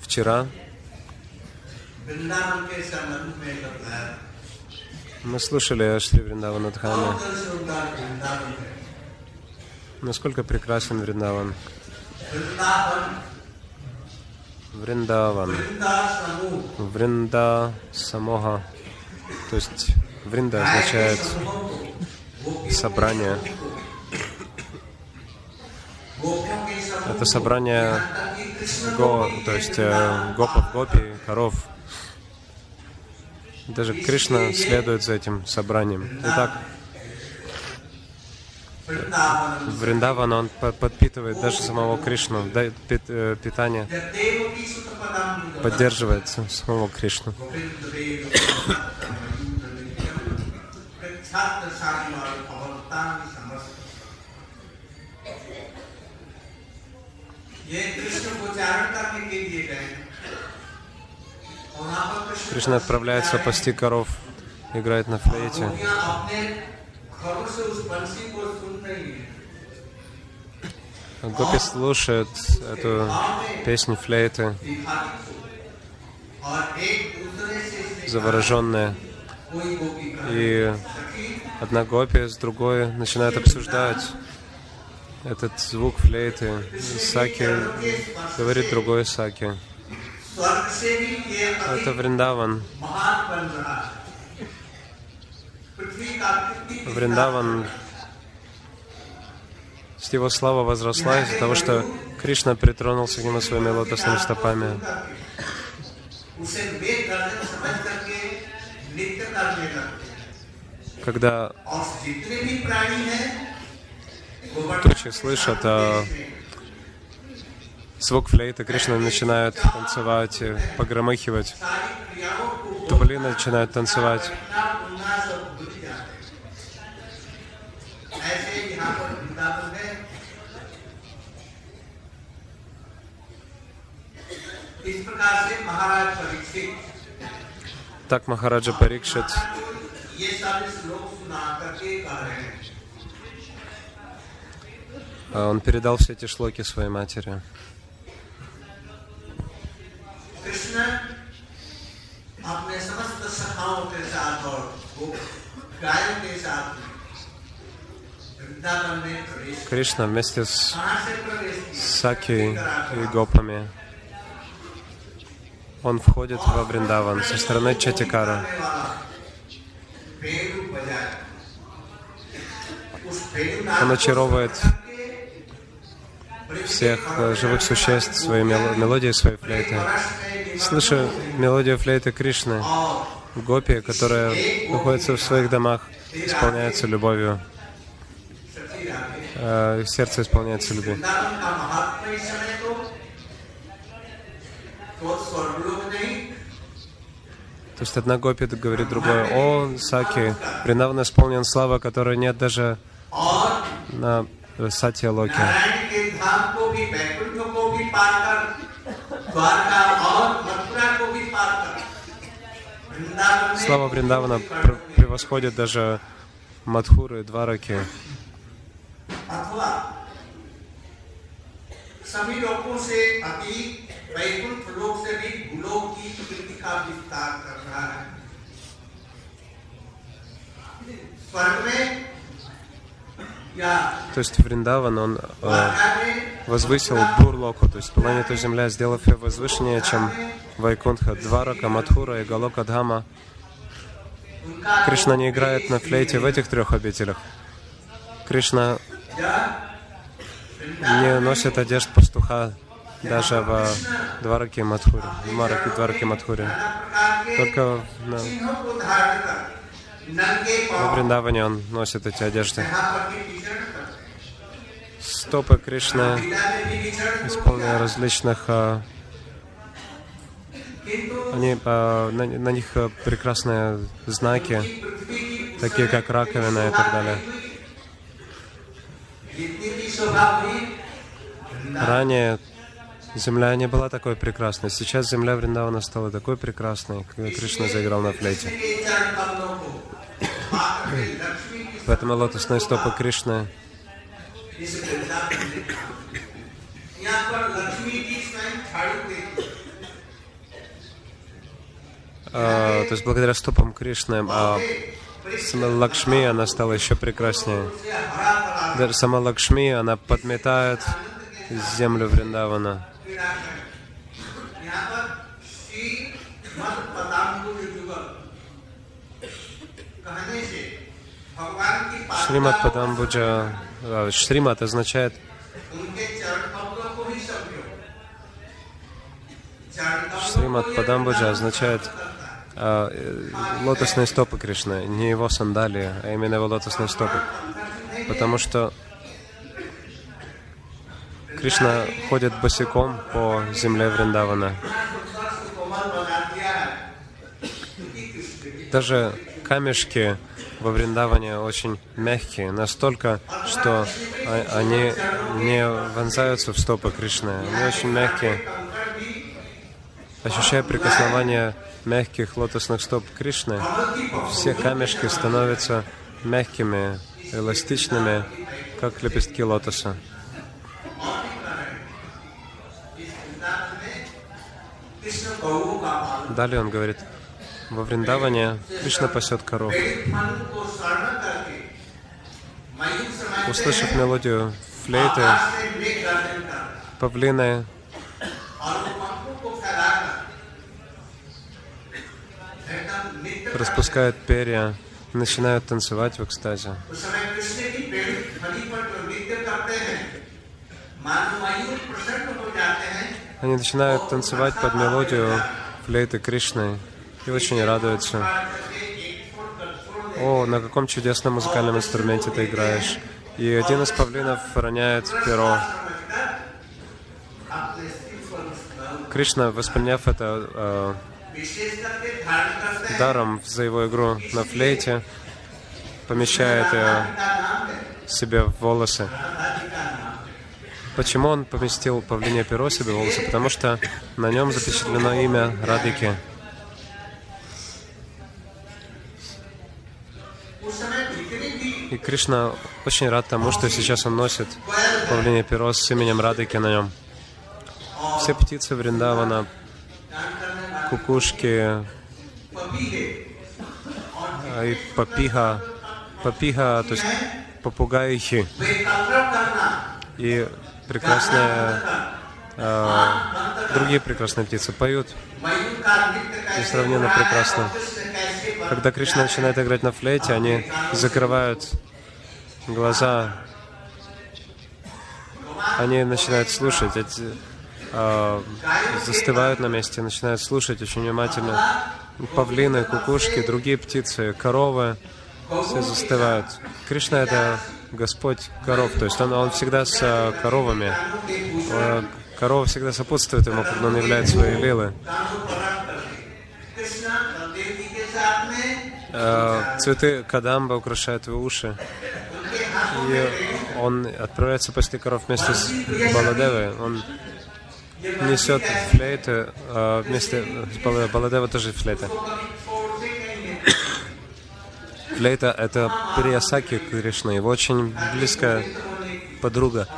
Вчера мы слушали о Шри Вриндаванадхаме. Насколько прекрасен Вриндаван. Вриндаван. Вринда самога. То есть Вринда означает собрание. Это собрание го, то есть э, гопов, гопи, коров. Даже Кришна следует за этим собранием. Итак, Вриндаван, он подпитывает даже самого Кришну, дает э, питание, поддерживает самого Кришну. Кришна отправляется пасти коров, играет на флейте. Гопи слушает эту песню флейты, завороженная. И одна гопи с другой начинает обсуждать этот звук флейты саки говорит другой саки. Это Вриндаван. Вриндаван С его слава возросла из-за того, что Кришна притронулся к нему своими лотосными стопами. Когда тучи слышат а, звук флейты, Кришна начинает танцевать, э, погромыхивать, тубли начинают танцевать. Так Махараджа Парикшит а он передал все эти шлоки своей матери. Кришна вместе с Саки и Гопами он входит во Вриндаван со стороны Чатикара. Он очаровывает всех э, живых существ своей мелодией своей флейты. Слышу мелодию флейты Кришны, гопи, которая находится в своих домах, исполняется любовью. Их сердце исполняется любовью. То есть одна гопи говорит другой, о, Саки, Вриндаван исполнен слава, которой нет даже на Сатья Локи". नारायण के धाम को भी वैकुंठ को भी पार कर द्वारका और मथुरा को भी पार कर वृंदावन में Слава Вриндавана пр- превосходит даже Мадхуры, Двараки. अथवा सभी लोगों से अति वैकुंठ लोक से भी भूलोक की कीर्ति का विस्तार कर रहा है स्वर्ग में या то есть Вриндаван, он э, возвысил Бурлоку, то есть планету Земля, сделав ее возвышеннее, чем Вайкунха, Дварака, Мадхура и Галока Дхама. Кришна не играет на флейте в этих трех обителях. Кришна не носит одежд пастуха даже в Двараке Мадхуре, в Мараке Двараке Мадхуре. Только на в Вриндаване он носит эти одежды. Стопы Кришны, исполнены различных... А, они, а, на, на них прекрасные знаки, такие как раковина и так далее. Ранее земля не была такой прекрасной. Сейчас земля Вриндавана стала такой прекрасной, когда Кришна заиграл на флейте. Поэтому лотосные стопы Кришны. А, то есть благодаря стопам Кришны а сама Лакшми, она стала еще прекраснее. Даже сама Лакшми, она подметает землю Вриндавана. Шримат Падамбуджа, Шримат означает Шримат Падамбуджа означает а, э, лотосные стопы Кришны, не его сандалии, а именно его лотосные стопы. Потому что Кришна ходит босиком по земле Вриндавана. Даже камешки во Вриндаване очень мягкие, настолько, что они не вонзаются в стопы Кришны. Они очень мягкие. Ощущая прикосновение мягких лотосных стоп Кришны, все камешки становятся мягкими, эластичными, как лепестки лотоса. Далее он говорит, во Вриндаване Кришна пасет коров. Услышав мелодию флейты, павлины, распускают перья, начинают танцевать в экстазе. Они начинают танцевать под мелодию флейты Кришны и очень радуется. «О, на каком чудесном музыкальном инструменте ты играешь!» И один из павлинов роняет перо. Кришна, восприняв это э, даром за его игру на флейте, помещает ее себе в волосы. Почему он поместил павлине перо себе в волосы? Потому что на нем запечатлено имя Радики. И Кришна очень рад тому, что сейчас он носит павлине перо с именем Радыки на нем. Все птицы Вриндавана, кукушки а и папиха, папиха, то есть попугаихи. И прекрасные, э, другие прекрасные птицы поют. Несравненно прекрасно. Когда Кришна начинает играть на флейте, они закрывают глаза, они начинают слушать, эти, а, застывают на месте, начинают слушать очень внимательно. Павлины, кукушки, другие птицы, коровы, все застывают. Кришна — это Господь коров, то есть он, он всегда с а, коровами. А, Корова всегда сопутствует ему, когда он являет свои лилы. Цветы кадамба украшают его уши. И он отправляется пасти коров вместе с Баладевой. Он несет флейты а, вместе с Бала- Баладева тоже флейта. Флейта — это Приясаки Кришна, его очень близкая подруга.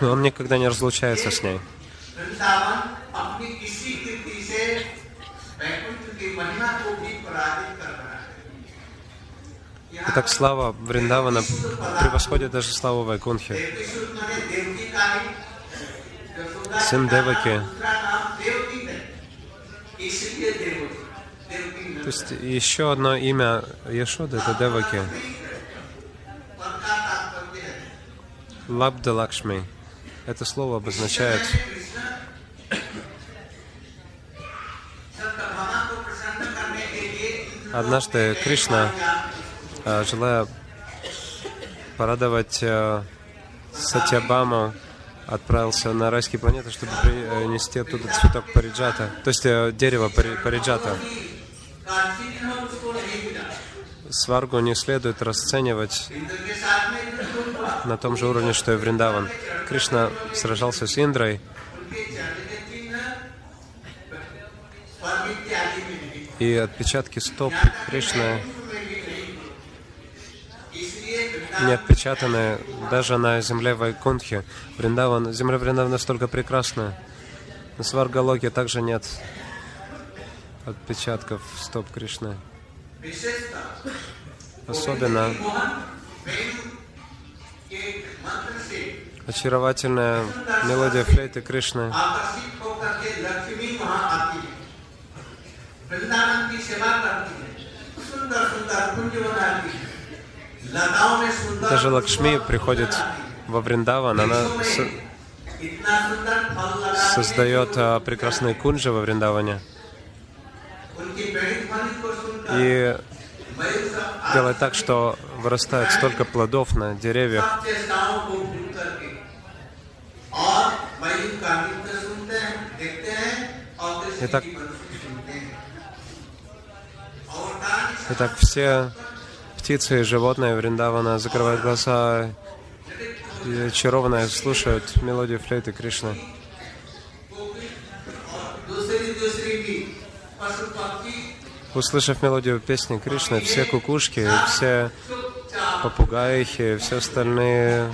Он никогда не разлучается с ней. так слава Вриндавана превосходит даже славу Вайкунхи. Сын Деваки. То есть еще одно имя Яшоды — это Деваки. Лабда Лакшми. Это слово обозначает Однажды Кришна а, желаю порадовать э, Сатьябама, отправился на райские планеты, чтобы принести оттуда цветок париджата, то есть э, дерево париджата. Сваргу не следует расценивать на том же уровне, что и Вриндаван. Кришна сражался с Индрой, и отпечатки стоп Кришны не отпечатаны даже на земле Вайкунтхи. Вриндаван, земля Вриндавана настолько прекрасная. На Сваргалоке также нет отпечатков стоп Кришны. Особенно очаровательная мелодия флейты Кришны. Вриндаван даже Лакшми приходит во Вриндаван, она создает а, прекрасные кунжи во Вриндаване. И делает так, что вырастает столько плодов на деревьях. Итак, итак все птицы и животные Вриндавана закрывают глаза и очарованно слушают мелодию флейты Кришны. Услышав мелодию песни Кришны, все кукушки, все попугаихи, все остальные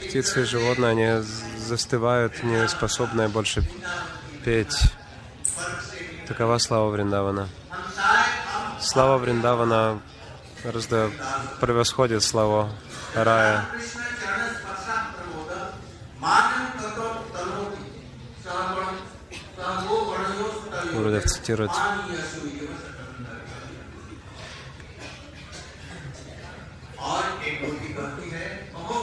птицы и животные, они застывают, не способные больше петь. Такова слава Вриндавана. Слава Вриндавана разда превосходит славу рая. कृष्ण चरण स्पर्शा प्रमोद मानव तत्व तनोति सहगुण सहगो गणयो सुतयो Гурудев цитирует. मानीय सुयो और एक गोपी कहती है कहो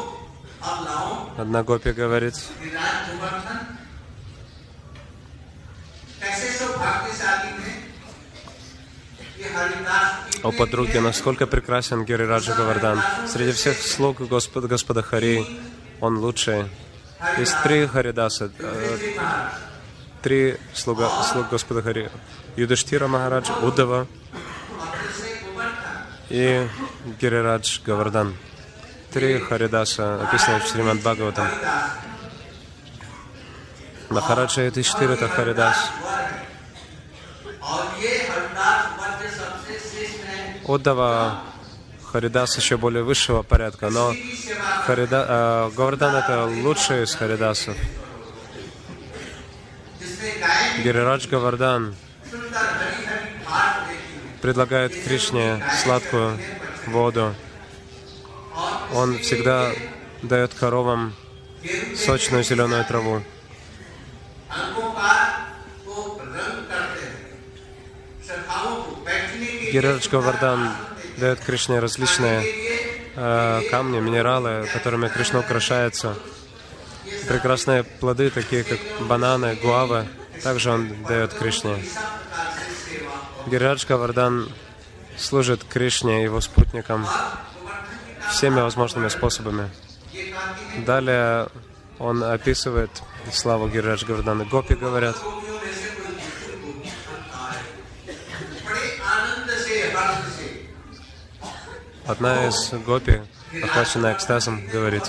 अब लाओ Одна гопи говорит, विराट गोवर्धन कैसे सो भाग्यशाली है ये हरिदास की о подруге, насколько прекрасен Гирираджа Гавардан. Среди всех слуг Господа, Господа Хари, он лучший. Есть три Харидаса, э, три слуга, слуг Господа Хари. Юдаштира Махарадж, Удава и Гирирадж Гавардан. Три Харидаса, описаны в Шримад Бхагаватам. Махараджа четыре, это Харидас. Удава Харидас еще более высшего порядка, но Харида, э, Говардан это лучший из Харидасов. Гирирадж Говардан предлагает Кришне сладкую воду. Он всегда дает коровам сочную зеленую траву. Гирадж Говардан дает Кришне различные э, камни, минералы, которыми Кришна украшается. Прекрасные плоды, такие как бананы, гуавы, также он дает Кришне. Гирадж Говардан служит Кришне, его спутникам, всеми возможными способами. Далее он описывает славу Гирадж Говардана. Гопи говорят — Одна из гопи, охваченная экстазом, говорит,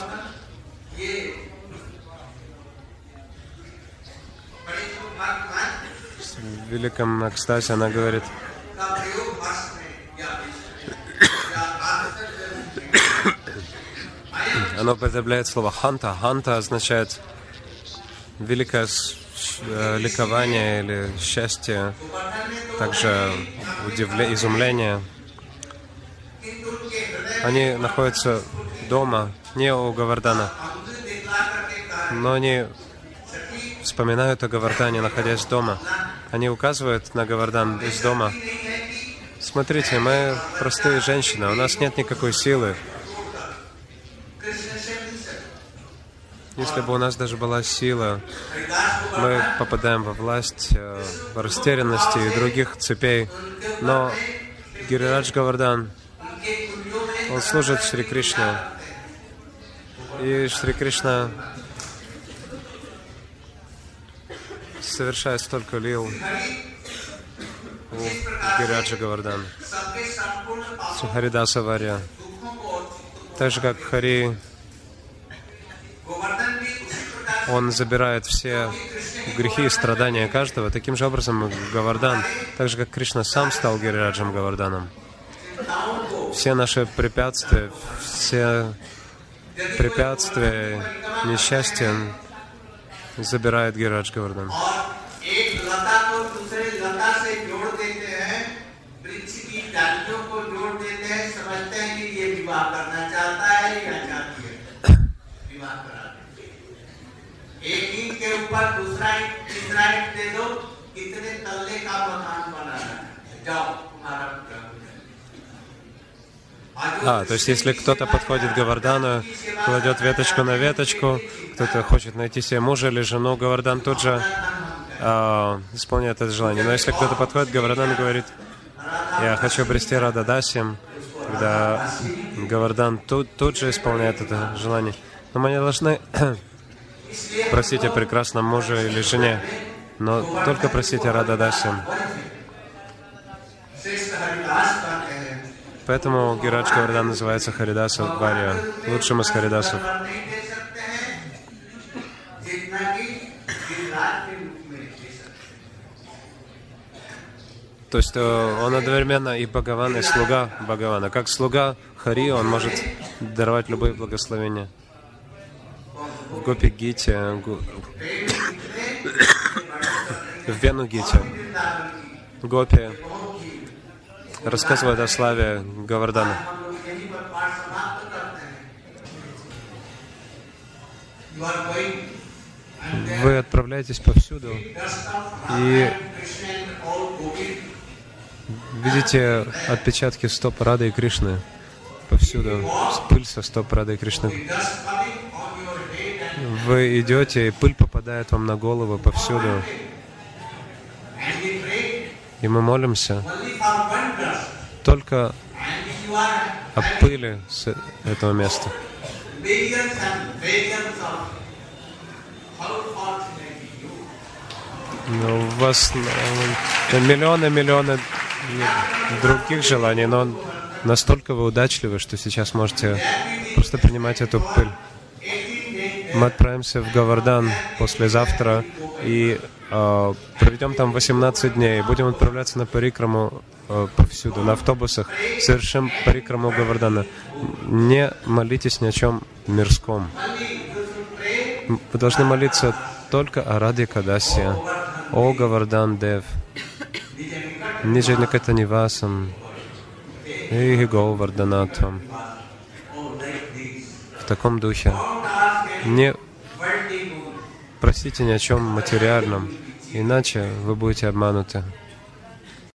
в великом экстазе она говорит, она употребляет слово «ханта». «Ханта» означает великое э, ликование или счастье, также удивление, изумление. Они находятся дома, не у Гавардана, но они вспоминают о Гавардане, находясь дома. Они указывают на Гавардан из дома. Смотрите, мы простые женщины, у нас нет никакой силы. Если бы у нас даже была сила, мы попадаем во власть, э, в растерянности и других цепей. Но Гирирадж Гавардан служит Шри Кришна. И Шри Кришна совершает столько лил у Гираджа Гавардан, Харидаса Варя. Так же, как Хари, он забирает все грехи и страдания каждого. Таким же образом Гавардан, так же, как Кришна сам стал Гираджем Гаварданом चिंताओं को все наши препятствия, все препятствия, несчастья забирает Гирадж Говардан. और एक लता को दूसरे लता से जोड़ देते हैं वृक्ष की डालियों को जोड़ देते हैं समझते हैं कि ये विवाह करना चाहता है या चाहती है विवाह करा देते हैं। एक ईंट के ऊपर दूसरा ईंट तीसरा ईंट दे दो कितने तल्ले का मकान बना है जाओ तुम्हारा पूरा हो जाएगा। а, то есть если кто-то подходит к Гавардану, кладет веточку на веточку, кто-то хочет найти себе мужа или жену, Гавардан тут же а, исполняет это желание. Но если кто-то подходит к Гавардану и говорит, я хочу обрести Рададасием, тогда Гавардан тут, тут же исполняет это желание. Но мы не должны просить о прекрасном муже или жене, но только просить о Рададасием. Поэтому Гирадж Говардан называется Харидасов Варья, лучшим из Харидасов. То есть э, он одновременно и Бхагаван, и слуга Бхагавана. Как слуга Хари, он может даровать любые благословения. В Гопи Гите, в Вену Гите, Гопи, рассказывает о славе Гавардана. Вы отправляетесь повсюду и видите отпечатки стоп Рады и Кришны повсюду, пыль со стоп Рады и Кришны. Вы идете, и пыль попадает вам на голову повсюду. И мы молимся только are о пыли с этого места. Но у вас э, миллионы, миллионы других желаний, но настолько вы удачливы, что сейчас можете просто принимать эту пыль. Мы отправимся в Гавардан послезавтра и э, проведем там 18 дней. Будем отправляться на парикраму э, повсюду, на автобусах. Совершим парикраму Гавардана. Не молитесь ни о чем мирском. Вы должны молиться только о Раде Кадасия, о Гавардан Дев, Ниджаниката Нивасам, и Говарданатвам. В таком духе. Не просите ни о чем материальном, иначе вы будете обмануты.